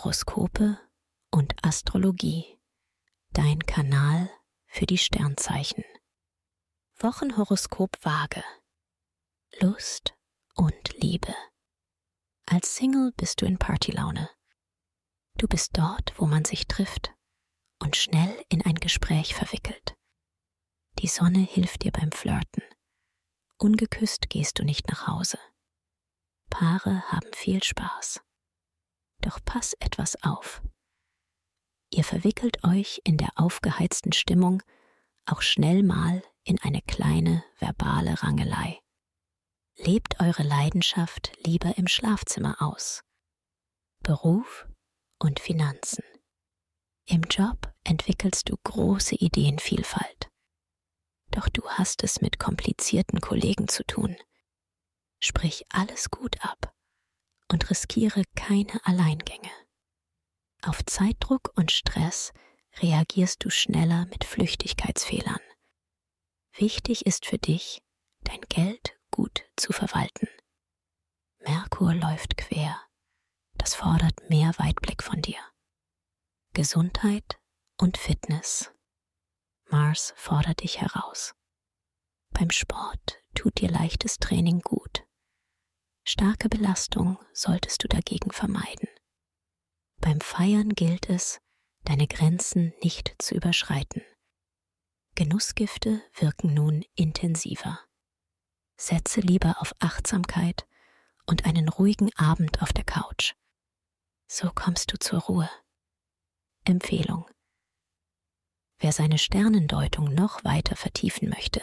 Horoskope und Astrologie. Dein Kanal für die Sternzeichen. Wochenhoroskop Waage. Lust und Liebe. Als Single bist du in Partylaune. Du bist dort, wo man sich trifft und schnell in ein Gespräch verwickelt. Die Sonne hilft dir beim Flirten. Ungeküsst gehst du nicht nach Hause. Paare haben viel Spaß. Doch pass etwas auf. Ihr verwickelt euch in der aufgeheizten Stimmung auch schnell mal in eine kleine verbale Rangelei. Lebt eure Leidenschaft lieber im Schlafzimmer aus. Beruf und Finanzen. Im Job entwickelst du große Ideenvielfalt. Doch du hast es mit komplizierten Kollegen zu tun. Sprich alles gut ab und riskiere keine Alleingänge. Auf Zeitdruck und Stress reagierst du schneller mit Flüchtigkeitsfehlern. Wichtig ist für dich, dein Geld gut zu verwalten. Merkur läuft quer. Das fordert mehr Weitblick von dir. Gesundheit und Fitness. Mars fordert dich heraus. Beim Sport tut dir leichtes Training gut. Starke Belastung solltest du dagegen vermeiden. Beim Feiern gilt es, deine Grenzen nicht zu überschreiten. Genussgifte wirken nun intensiver. Setze lieber auf Achtsamkeit und einen ruhigen Abend auf der Couch. So kommst du zur Ruhe. Empfehlung. Wer seine Sternendeutung noch weiter vertiefen möchte,